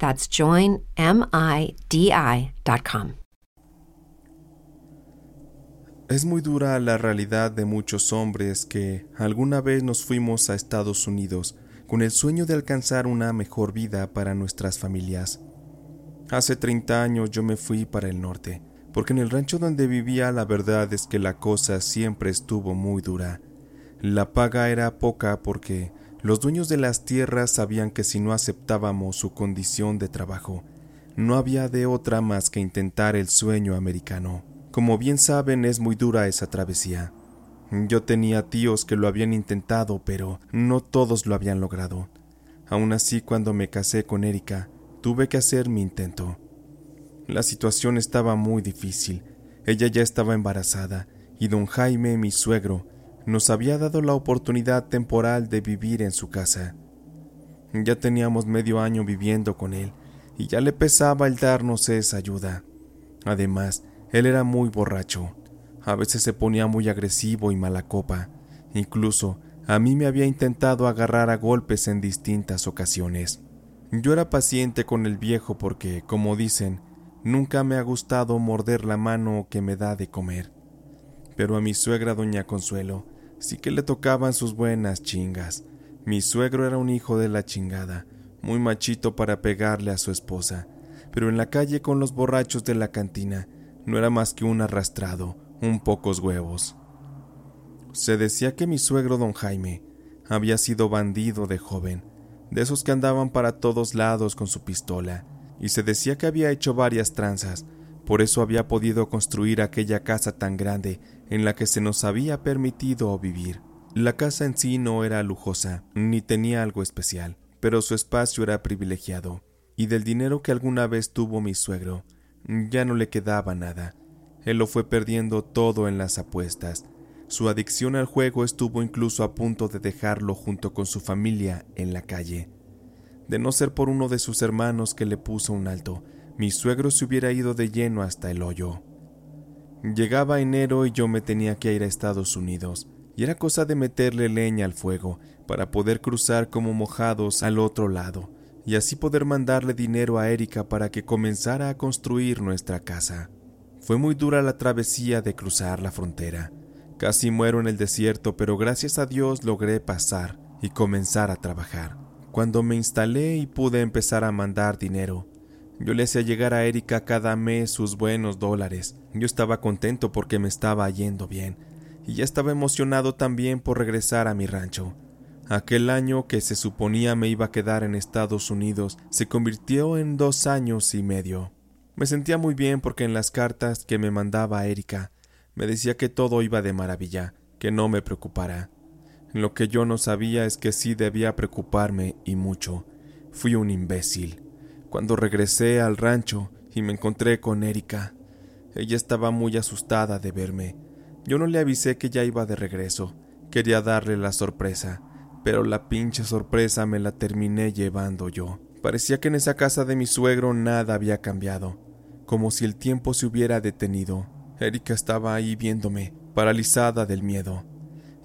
That's joinmidi.com. Es muy dura la realidad de muchos hombres que alguna vez nos fuimos a Estados Unidos con el sueño de alcanzar una mejor vida para nuestras familias. Hace 30 años yo me fui para el norte, porque en el rancho donde vivía la verdad es que la cosa siempre estuvo muy dura. La paga era poca porque los dueños de las tierras sabían que si no aceptábamos su condición de trabajo, no había de otra más que intentar el sueño americano. Como bien saben, es muy dura esa travesía. Yo tenía tíos que lo habían intentado, pero no todos lo habían logrado. Aún así, cuando me casé con Erika, tuve que hacer mi intento. La situación estaba muy difícil. Ella ya estaba embarazada y don Jaime, mi suegro, nos había dado la oportunidad temporal de vivir en su casa. Ya teníamos medio año viviendo con él y ya le pesaba el darnos esa ayuda. Además, él era muy borracho. A veces se ponía muy agresivo y mala copa. Incluso a mí me había intentado agarrar a golpes en distintas ocasiones. Yo era paciente con el viejo porque, como dicen, nunca me ha gustado morder la mano que me da de comer. Pero a mi suegra doña Consuelo sí que le tocaban sus buenas chingas. Mi suegro era un hijo de la chingada, muy machito para pegarle a su esposa, pero en la calle con los borrachos de la cantina no era más que un arrastrado, un pocos huevos. Se decía que mi suegro don Jaime había sido bandido de joven, de esos que andaban para todos lados con su pistola, y se decía que había hecho varias tranzas, por eso había podido construir aquella casa tan grande en la que se nos había permitido vivir. La casa en sí no era lujosa, ni tenía algo especial, pero su espacio era privilegiado, y del dinero que alguna vez tuvo mi suegro, ya no le quedaba nada. Él lo fue perdiendo todo en las apuestas. Su adicción al juego estuvo incluso a punto de dejarlo junto con su familia en la calle. De no ser por uno de sus hermanos que le puso un alto, mi suegro se hubiera ido de lleno hasta el hoyo. Llegaba enero y yo me tenía que ir a Estados Unidos, y era cosa de meterle leña al fuego para poder cruzar como mojados al otro lado y así poder mandarle dinero a Erika para que comenzara a construir nuestra casa. Fue muy dura la travesía de cruzar la frontera. Casi muero en el desierto, pero gracias a Dios logré pasar y comenzar a trabajar. Cuando me instalé y pude empezar a mandar dinero, yo le hacía llegar a Erika cada mes sus buenos dólares. Yo estaba contento porque me estaba yendo bien, y ya estaba emocionado también por regresar a mi rancho. Aquel año que se suponía me iba a quedar en Estados Unidos se convirtió en dos años y medio. Me sentía muy bien porque en las cartas que me mandaba Erika me decía que todo iba de maravilla, que no me preocupara. Lo que yo no sabía es que sí debía preocuparme y mucho. Fui un imbécil. Cuando regresé al rancho y me encontré con Erika, ella estaba muy asustada de verme. Yo no le avisé que ya iba de regreso. Quería darle la sorpresa pero la pinche sorpresa me la terminé llevando yo. Parecía que en esa casa de mi suegro nada había cambiado, como si el tiempo se hubiera detenido. Erika estaba ahí viéndome, paralizada del miedo.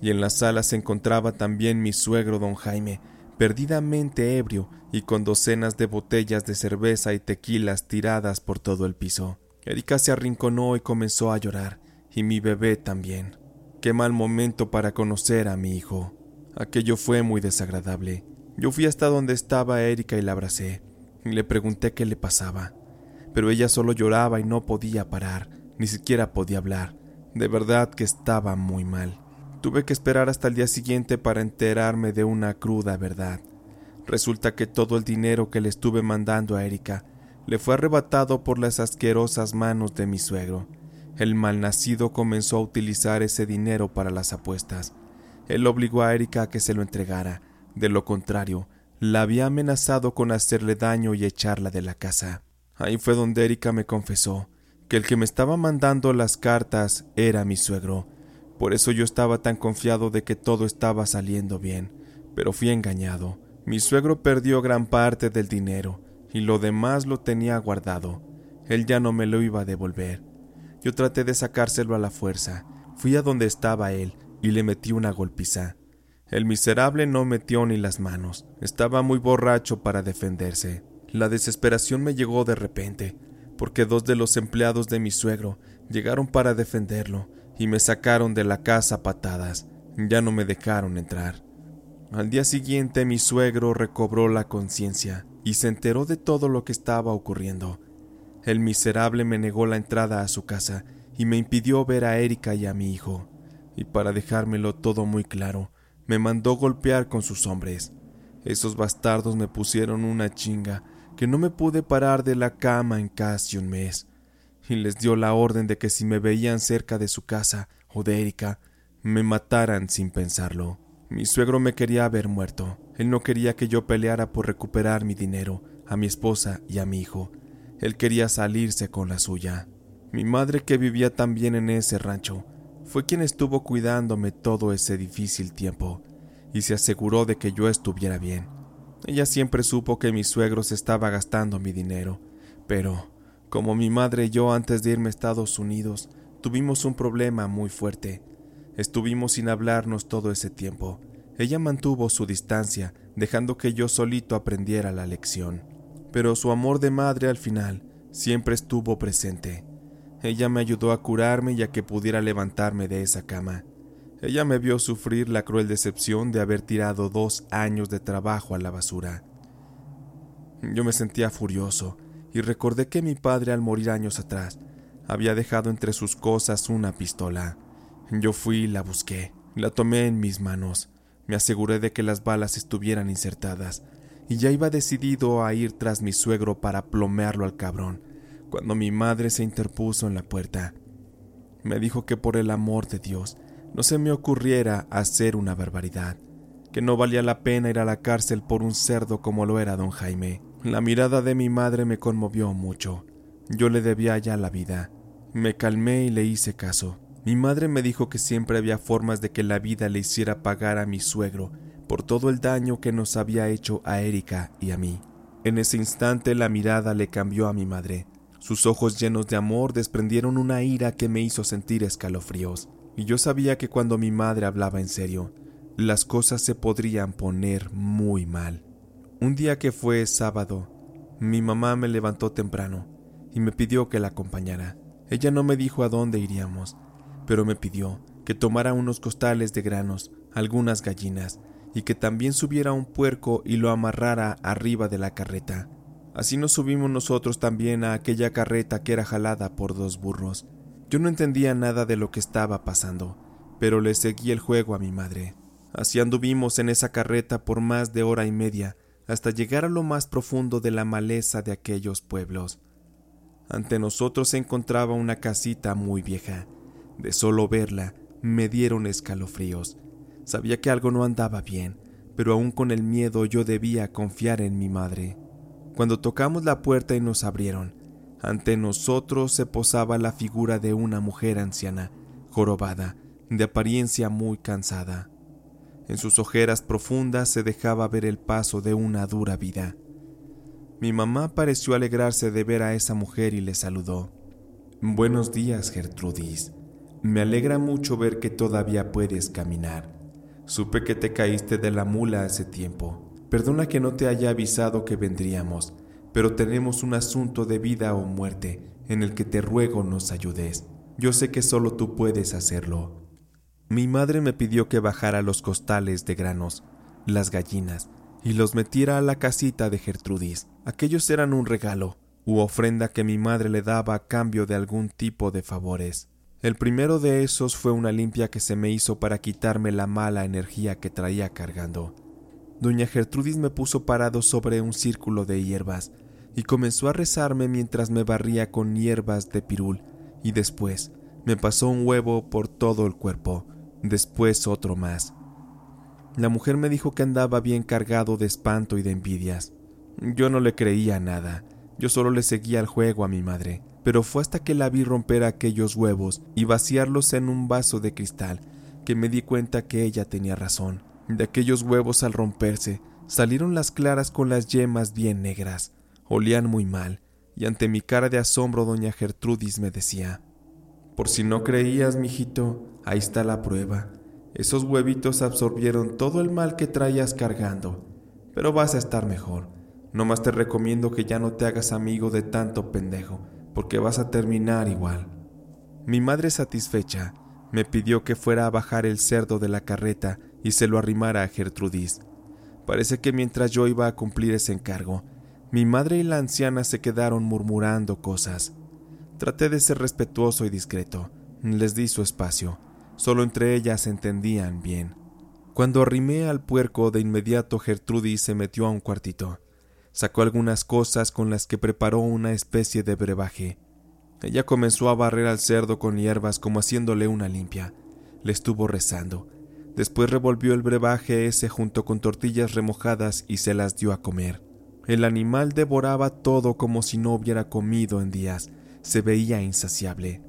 Y en la sala se encontraba también mi suegro don Jaime, perdidamente ebrio y con docenas de botellas de cerveza y tequilas tiradas por todo el piso. Erika se arrinconó y comenzó a llorar, y mi bebé también. Qué mal momento para conocer a mi hijo. Aquello fue muy desagradable. Yo fui hasta donde estaba Erika y la abracé. Y le pregunté qué le pasaba. pero ella solo lloraba y no podía parar, ni siquiera podía hablar. De verdad que estaba muy mal. Tuve que esperar hasta el día siguiente para enterarme de una cruda verdad. Resulta que todo el dinero que le estuve mandando a Erika le fue arrebatado por las asquerosas manos de mi suegro. El malnacido comenzó a utilizar ese dinero para las apuestas. Él obligó a Erika a que se lo entregara. De lo contrario, la había amenazado con hacerle daño y echarla de la casa. Ahí fue donde Erika me confesó que el que me estaba mandando las cartas era mi suegro. Por eso yo estaba tan confiado de que todo estaba saliendo bien, pero fui engañado. Mi suegro perdió gran parte del dinero y lo demás lo tenía guardado. Él ya no me lo iba a devolver. Yo traté de sacárselo a la fuerza. Fui a donde estaba él y le metí una golpiza. El miserable no metió ni las manos. Estaba muy borracho para defenderse. La desesperación me llegó de repente, porque dos de los empleados de mi suegro llegaron para defenderlo y me sacaron de la casa a patadas. Ya no me dejaron entrar. Al día siguiente mi suegro recobró la conciencia y se enteró de todo lo que estaba ocurriendo. El miserable me negó la entrada a su casa y me impidió ver a Erika y a mi hijo. Y para dejármelo todo muy claro, me mandó golpear con sus hombres. Esos bastardos me pusieron una chinga que no me pude parar de la cama en casi un mes. Y les dio la orden de que si me veían cerca de su casa o de Erika, me mataran sin pensarlo. Mi suegro me quería haber muerto. Él no quería que yo peleara por recuperar mi dinero, a mi esposa y a mi hijo. Él quería salirse con la suya. Mi madre, que vivía también en ese rancho, fue quien estuvo cuidándome todo ese difícil tiempo y se aseguró de que yo estuviera bien. Ella siempre supo que mi suegro se estaba gastando mi dinero, pero como mi madre y yo antes de irme a Estados Unidos tuvimos un problema muy fuerte, Estuvimos sin hablarnos todo ese tiempo. Ella mantuvo su distancia, dejando que yo solito aprendiera la lección. Pero su amor de madre al final siempre estuvo presente. Ella me ayudó a curarme y a que pudiera levantarme de esa cama. Ella me vio sufrir la cruel decepción de haber tirado dos años de trabajo a la basura. Yo me sentía furioso y recordé que mi padre al morir años atrás había dejado entre sus cosas una pistola. Yo fui y la busqué, la tomé en mis manos, me aseguré de que las balas estuvieran insertadas, y ya iba decidido a ir tras mi suegro para plomearlo al cabrón, cuando mi madre se interpuso en la puerta. Me dijo que por el amor de Dios no se me ocurriera hacer una barbaridad, que no valía la pena ir a la cárcel por un cerdo como lo era don Jaime. La mirada de mi madre me conmovió mucho. Yo le debía ya la vida. Me calmé y le hice caso. Mi madre me dijo que siempre había formas de que la vida le hiciera pagar a mi suegro por todo el daño que nos había hecho a Erika y a mí. En ese instante la mirada le cambió a mi madre. Sus ojos llenos de amor desprendieron una ira que me hizo sentir escalofríos, y yo sabía que cuando mi madre hablaba en serio, las cosas se podrían poner muy mal. Un día que fue sábado, mi mamá me levantó temprano y me pidió que la acompañara. Ella no me dijo a dónde iríamos, pero me pidió que tomara unos costales de granos, algunas gallinas, y que también subiera un puerco y lo amarrara arriba de la carreta. Así nos subimos nosotros también a aquella carreta que era jalada por dos burros. Yo no entendía nada de lo que estaba pasando, pero le seguí el juego a mi madre. Así anduvimos en esa carreta por más de hora y media, hasta llegar a lo más profundo de la maleza de aquellos pueblos. Ante nosotros se encontraba una casita muy vieja, de solo verla, me dieron escalofríos. Sabía que algo no andaba bien, pero aún con el miedo yo debía confiar en mi madre. Cuando tocamos la puerta y nos abrieron, ante nosotros se posaba la figura de una mujer anciana, jorobada, de apariencia muy cansada. En sus ojeras profundas se dejaba ver el paso de una dura vida. Mi mamá pareció alegrarse de ver a esa mujer y le saludó. Buenos días, Gertrudis. Me alegra mucho ver que todavía puedes caminar. Supe que te caíste de la mula hace tiempo. Perdona que no te haya avisado que vendríamos, pero tenemos un asunto de vida o muerte en el que te ruego nos ayudes. Yo sé que solo tú puedes hacerlo. Mi madre me pidió que bajara los costales de granos, las gallinas, y los metiera a la casita de Gertrudis. Aquellos eran un regalo, u ofrenda que mi madre le daba a cambio de algún tipo de favores. El primero de esos fue una limpia que se me hizo para quitarme la mala energía que traía cargando. Doña Gertrudis me puso parado sobre un círculo de hierbas y comenzó a rezarme mientras me barría con hierbas de pirul y después me pasó un huevo por todo el cuerpo, después otro más. La mujer me dijo que andaba bien cargado de espanto y de envidias. Yo no le creía nada, yo solo le seguía el juego a mi madre, pero fue hasta que la vi romper aquellos huevos y vaciarlos en un vaso de cristal que me di cuenta que ella tenía razón. De aquellos huevos al romperse salieron las claras con las yemas bien negras. Olían muy mal, y ante mi cara de asombro doña Gertrudis me decía Por si no creías, mijito, ahí está la prueba. Esos huevitos absorbieron todo el mal que traías cargando, pero vas a estar mejor. No más te recomiendo que ya no te hagas amigo de tanto pendejo, porque vas a terminar igual. Mi madre satisfecha me pidió que fuera a bajar el cerdo de la carreta y se lo arrimara a Gertrudis. Parece que mientras yo iba a cumplir ese encargo, mi madre y la anciana se quedaron murmurando cosas. Traté de ser respetuoso y discreto. Les di su espacio. Solo entre ellas entendían bien. Cuando arrimé al puerco, de inmediato Gertrudis se metió a un cuartito. Sacó algunas cosas con las que preparó una especie de brebaje. Ella comenzó a barrer al cerdo con hierbas como haciéndole una limpia. Le estuvo rezando. Después revolvió el brebaje ese junto con tortillas remojadas y se las dio a comer. El animal devoraba todo como si no hubiera comido en días. Se veía insaciable.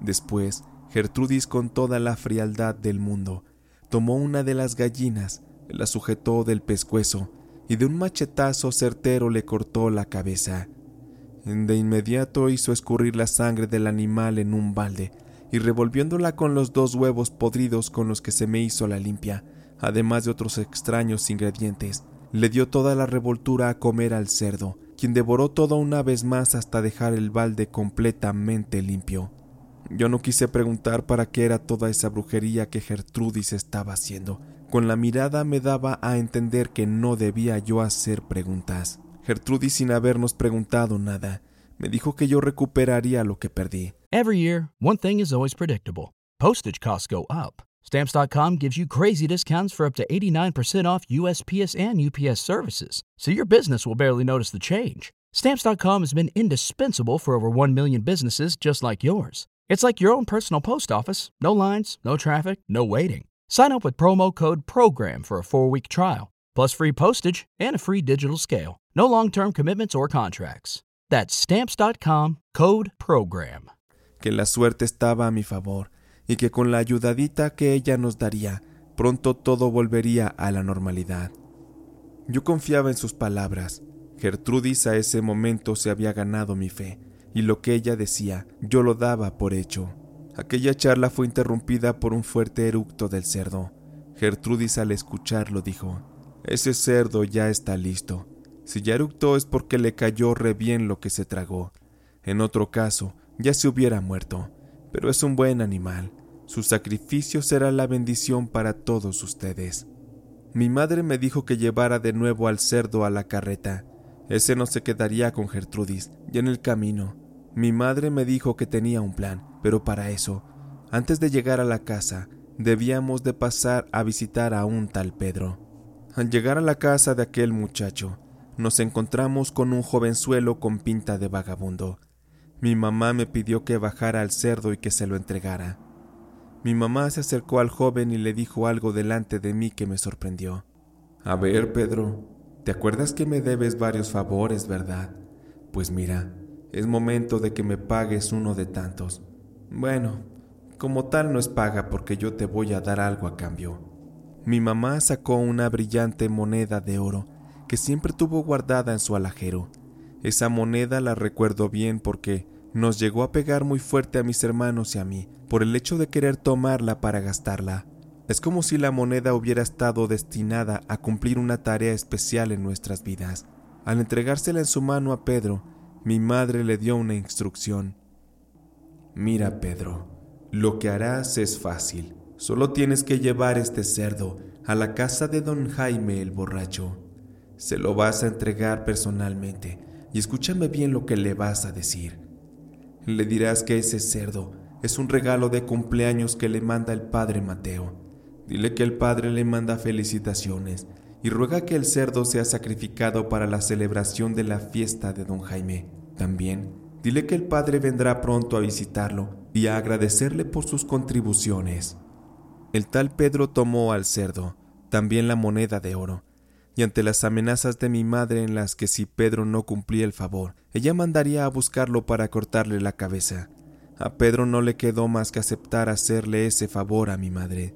Después, Gertrudis con toda la frialdad del mundo, tomó una de las gallinas, la sujetó del pescuezo y de un machetazo certero le cortó la cabeza. De inmediato hizo escurrir la sangre del animal en un balde y revolviéndola con los dos huevos podridos con los que se me hizo la limpia, además de otros extraños ingredientes, le dio toda la revoltura a comer al cerdo, quien devoró todo una vez más hasta dejar el balde completamente limpio. Yo no quise preguntar para qué era toda esa brujería que Gertrudis estaba haciendo. Con la mirada me daba a entender que no debía yo hacer preguntas. Gertrudis, sin habernos preguntado nada, me dijo que yo recuperaría lo que perdí. Every year, one thing is always predictable. Postage costs go up. Stamps.com gives you crazy discounts for up to 89% off USPS and UPS services, so your business will barely notice the change. Stamps.com has been indispensable for over 1 million businesses just like yours. It's like your own personal post office no lines, no traffic, no waiting. Sign up with promo code PROGRAM for a four week trial, plus free postage and a free digital scale. No long term commitments or contracts. That's stamps.com code program. Que la suerte estaba a mi favor y que con la ayudadita que ella nos daría, pronto todo volvería a la normalidad. Yo confiaba en sus palabras. Gertrudis a ese momento se había ganado mi fe, y lo que ella decía yo lo daba por hecho. Aquella charla fue interrumpida por un fuerte eructo del cerdo. Gertrudis al escucharlo dijo, Ese cerdo ya está listo. Si ya eructó es porque le cayó re bien lo que se tragó. En otro caso, ya se hubiera muerto, pero es un buen animal. Su sacrificio será la bendición para todos ustedes. Mi madre me dijo que llevara de nuevo al cerdo a la carreta. Ese no se quedaría con Gertrudis, y en el camino. Mi madre me dijo que tenía un plan, pero para eso, antes de llegar a la casa, debíamos de pasar a visitar a un tal Pedro. Al llegar a la casa de aquel muchacho, nos encontramos con un jovenzuelo con pinta de vagabundo. Mi mamá me pidió que bajara al cerdo y que se lo entregara. Mi mamá se acercó al joven y le dijo algo delante de mí que me sorprendió. A ver, Pedro, ¿te acuerdas que me debes varios favores, verdad? Pues mira, es momento de que me pagues uno de tantos. Bueno, como tal no es paga porque yo te voy a dar algo a cambio. Mi mamá sacó una brillante moneda de oro que siempre tuvo guardada en su alajero. Esa moneda la recuerdo bien porque nos llegó a pegar muy fuerte a mis hermanos y a mí por el hecho de querer tomarla para gastarla. Es como si la moneda hubiera estado destinada a cumplir una tarea especial en nuestras vidas. Al entregársela en su mano a Pedro, mi madre le dio una instrucción. Mira, Pedro, lo que harás es fácil. Solo tienes que llevar este cerdo a la casa de don Jaime el borracho. Se lo vas a entregar personalmente. y escúchame bien lo que le vas a decir. Le dirás que ese cerdo es un regalo de cumpleaños que le manda el padre Mateo. Dile que el padre le manda felicitaciones y ruega que el cerdo sea sacrificado para la celebración de la fiesta de don Jaime. También, dile que el padre vendrá pronto a visitarlo y a agradecerle por sus contribuciones. El tal Pedro tomó al cerdo, también la moneda de oro, y ante las amenazas de mi madre en las que si Pedro no cumplía el favor, ella mandaría a buscarlo para cortarle la cabeza. A Pedro no le quedó más que aceptar hacerle ese favor a mi madre.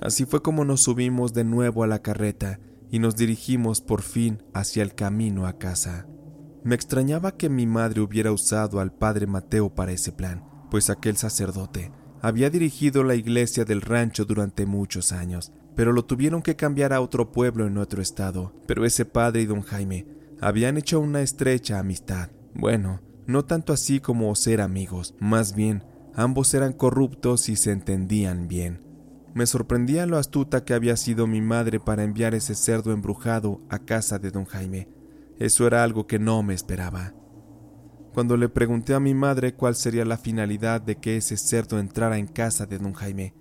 Así fue como nos subimos de nuevo a la carreta y nos dirigimos por fin hacia el camino a casa. Me extrañaba que mi madre hubiera usado al padre Mateo para ese plan, pues aquel sacerdote había dirigido la iglesia del rancho durante muchos años, pero lo tuvieron que cambiar a otro pueblo en otro estado. Pero ese padre y don Jaime habían hecho una estrecha amistad. Bueno, no tanto así como ser amigos, más bien, ambos eran corruptos y se entendían bien. Me sorprendía lo astuta que había sido mi madre para enviar ese cerdo embrujado a casa de don Jaime. Eso era algo que no me esperaba. Cuando le pregunté a mi madre cuál sería la finalidad de que ese cerdo entrara en casa de don Jaime,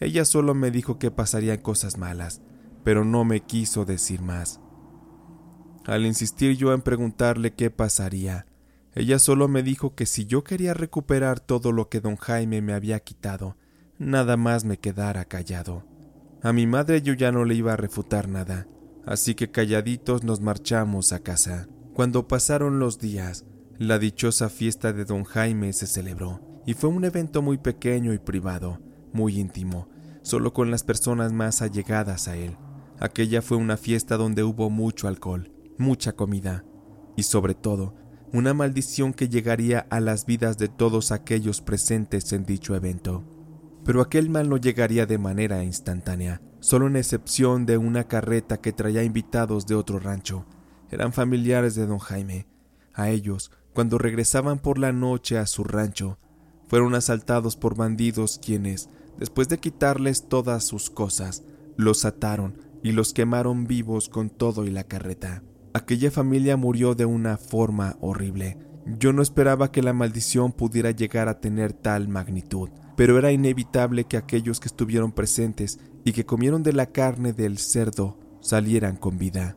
ella solo me dijo que pasarían cosas malas, pero no me quiso decir más. Al insistir yo en preguntarle qué pasaría, ella solo me dijo que si yo quería recuperar todo lo que don Jaime me había quitado, nada más me quedara callado. A mi madre yo ya no le iba a refutar nada, así que calladitos nos marchamos a casa. Cuando pasaron los días, la dichosa fiesta de don Jaime se celebró, y fue un evento muy pequeño y privado, muy íntimo, solo con las personas más allegadas a él. Aquella fue una fiesta donde hubo mucho alcohol, mucha comida y sobre todo una maldición que llegaría a las vidas de todos aquellos presentes en dicho evento. Pero aquel mal no llegaría de manera instantánea, solo en excepción de una carreta que traía invitados de otro rancho. Eran familiares de don Jaime. A ellos, cuando regresaban por la noche a su rancho, fueron asaltados por bandidos quienes, Después de quitarles todas sus cosas, los ataron y los quemaron vivos con todo y la carreta. Aquella familia murió de una forma horrible. Yo no esperaba que la maldición pudiera llegar a tener tal magnitud, pero era inevitable que aquellos que estuvieron presentes y que comieron de la carne del cerdo salieran con vida.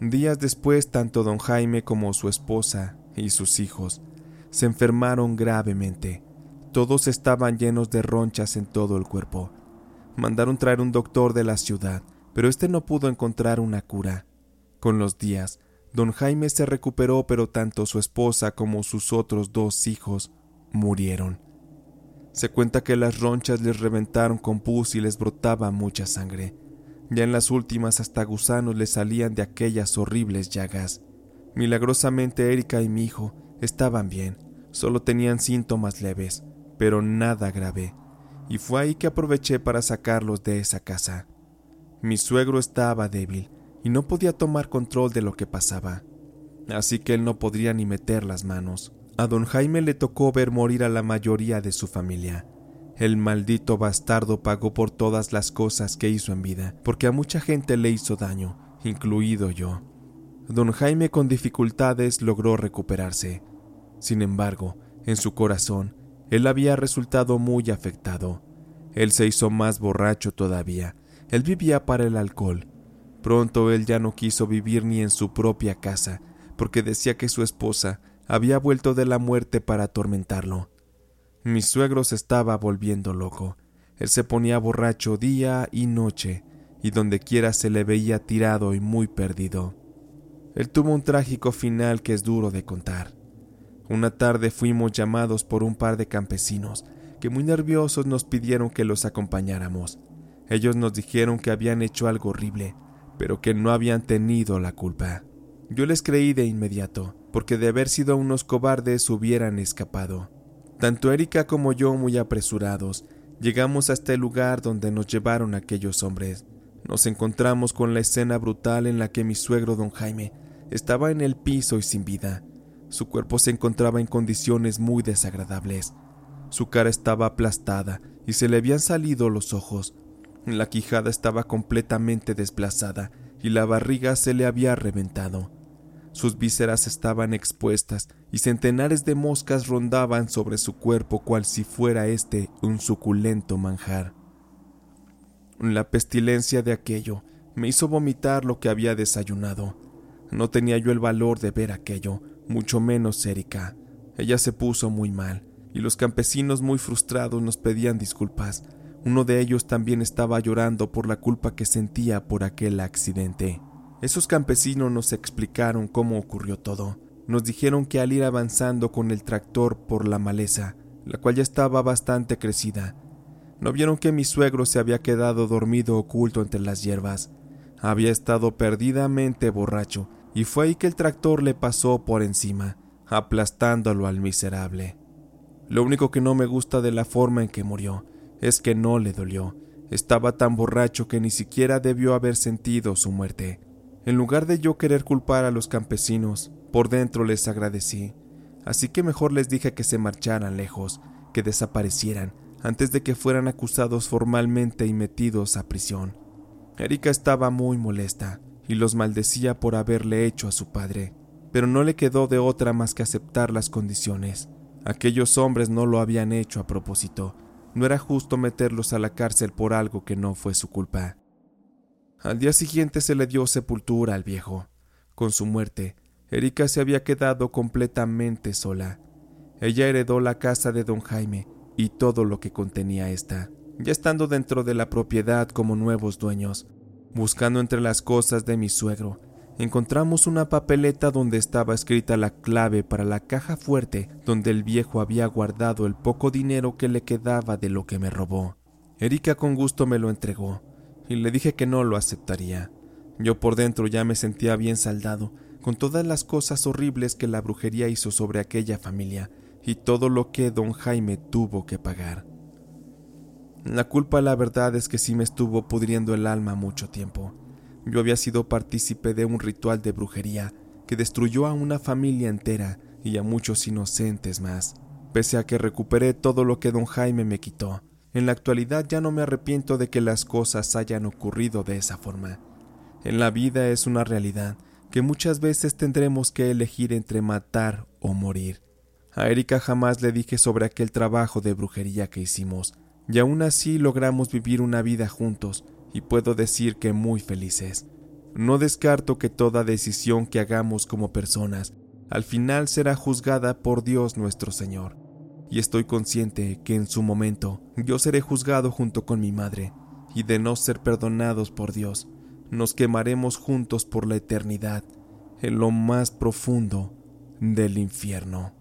Días después, tanto don Jaime como su esposa y sus hijos se enfermaron gravemente. Todos estaban llenos de ronchas en todo el cuerpo. Mandaron traer un doctor de la ciudad, pero este no pudo encontrar una cura. Con los días, don Jaime se recuperó, pero tanto su esposa como sus otros dos hijos murieron. Se cuenta que las ronchas les reventaron con pus y les brotaba mucha sangre. Ya en las últimas hasta gusanos les salían de aquellas horribles llagas. Milagrosamente Erika y mi hijo estaban bien, solo tenían síntomas leves pero nada grave, y fue ahí que aproveché para sacarlos de esa casa. Mi suegro estaba débil y no podía tomar control de lo que pasaba, así que él no podría ni meter las manos. A don Jaime le tocó ver morir a la mayoría de su familia. El maldito bastardo pagó por todas las cosas que hizo en vida, porque a mucha gente le hizo daño, incluido yo. Don Jaime con dificultades logró recuperarse. Sin embargo, en su corazón él había resultado muy afectado. Él se hizo más borracho todavía. Él vivía para el alcohol. Pronto él ya no quiso vivir ni en su propia casa, porque decía que su esposa había vuelto de la muerte para atormentarlo. Mi suegro se estaba volviendo loco. Él se ponía borracho día y noche, y donde quiera se le veía tirado y muy perdido. Él tuvo un trágico final que es duro de contar. Una tarde fuimos llamados por un par de campesinos que muy nerviosos nos pidieron que los acompañáramos. Ellos nos dijeron que habían hecho algo horrible, pero que no habían tenido la culpa. Yo les creí de inmediato, porque de haber sido unos cobardes hubieran escapado. Tanto Erika como yo, muy apresurados, llegamos hasta el lugar donde nos llevaron aquellos hombres. Nos encontramos con la escena brutal en la que mi suegro don Jaime estaba en el piso y sin vida. Su cuerpo se encontraba en condiciones muy desagradables. Su cara estaba aplastada y se le habían salido los ojos. La quijada estaba completamente desplazada y la barriga se le había reventado. sus vísceras estaban expuestas y centenares de moscas rondaban sobre su cuerpo cual si fuera este un suculento manjar. La pestilencia de aquello me hizo vomitar lo que había desayunado. No tenía yo el valor de ver aquello, mucho menos Erika. Ella se puso muy mal, y los campesinos muy frustrados nos pedían disculpas. Uno de ellos también estaba llorando por la culpa que sentía por aquel accidente. Esos campesinos nos explicaron cómo ocurrió todo. Nos dijeron que al ir avanzando con el tractor por la maleza, la cual ya estaba bastante crecida, no vieron que mi suegro se había quedado dormido oculto entre las hierbas. Había estado perdidamente borracho y fue ahí que el tractor le pasó por encima, aplastándolo al miserable. Lo único que no me gusta de la forma en que murió es que no le dolió. Estaba tan borracho que ni siquiera debió haber sentido su muerte. En lugar de yo querer culpar a los campesinos, por dentro les agradecí. Así que mejor les dije que se marcharan lejos, que desaparecieran, antes de que fueran acusados formalmente y metidos a prisión. Erika estaba muy molesta y los maldecía por haberle hecho a su padre, pero no le quedó de otra más que aceptar las condiciones. Aquellos hombres no lo habían hecho a propósito. No era justo meterlos a la cárcel por algo que no fue su culpa. Al día siguiente se le dio sepultura al viejo. Con su muerte, Erika se había quedado completamente sola. Ella heredó la casa de don Jaime y todo lo que contenía esta, ya estando dentro de la propiedad como nuevos dueños. Buscando entre las cosas de mi suegro, encontramos una papeleta donde estaba escrita la clave para la caja fuerte donde el viejo había guardado el poco dinero que le quedaba de lo que me robó. Erika con gusto me lo entregó, y le dije que no lo aceptaría. Yo por dentro ya me sentía bien saldado, con todas las cosas horribles que la brujería hizo sobre aquella familia y todo lo que don Jaime tuvo que pagar. La culpa, la verdad, es que sí me estuvo pudriendo el alma mucho tiempo. Yo había sido partícipe de un ritual de brujería que destruyó a una familia entera y a muchos inocentes más. Pese a que recuperé todo lo que don Jaime me quitó, en la actualidad ya no me arrepiento de que las cosas hayan ocurrido de esa forma. En la vida es una realidad que muchas veces tendremos que elegir entre matar o morir. A Erika jamás le dije sobre aquel trabajo de brujería que hicimos, y aún así logramos vivir una vida juntos y puedo decir que muy felices. No descarto que toda decisión que hagamos como personas al final será juzgada por Dios nuestro Señor, y estoy consciente que en su momento yo seré juzgado junto con mi madre, y de no ser perdonados por Dios, nos quemaremos juntos por la eternidad en lo más profundo del infierno.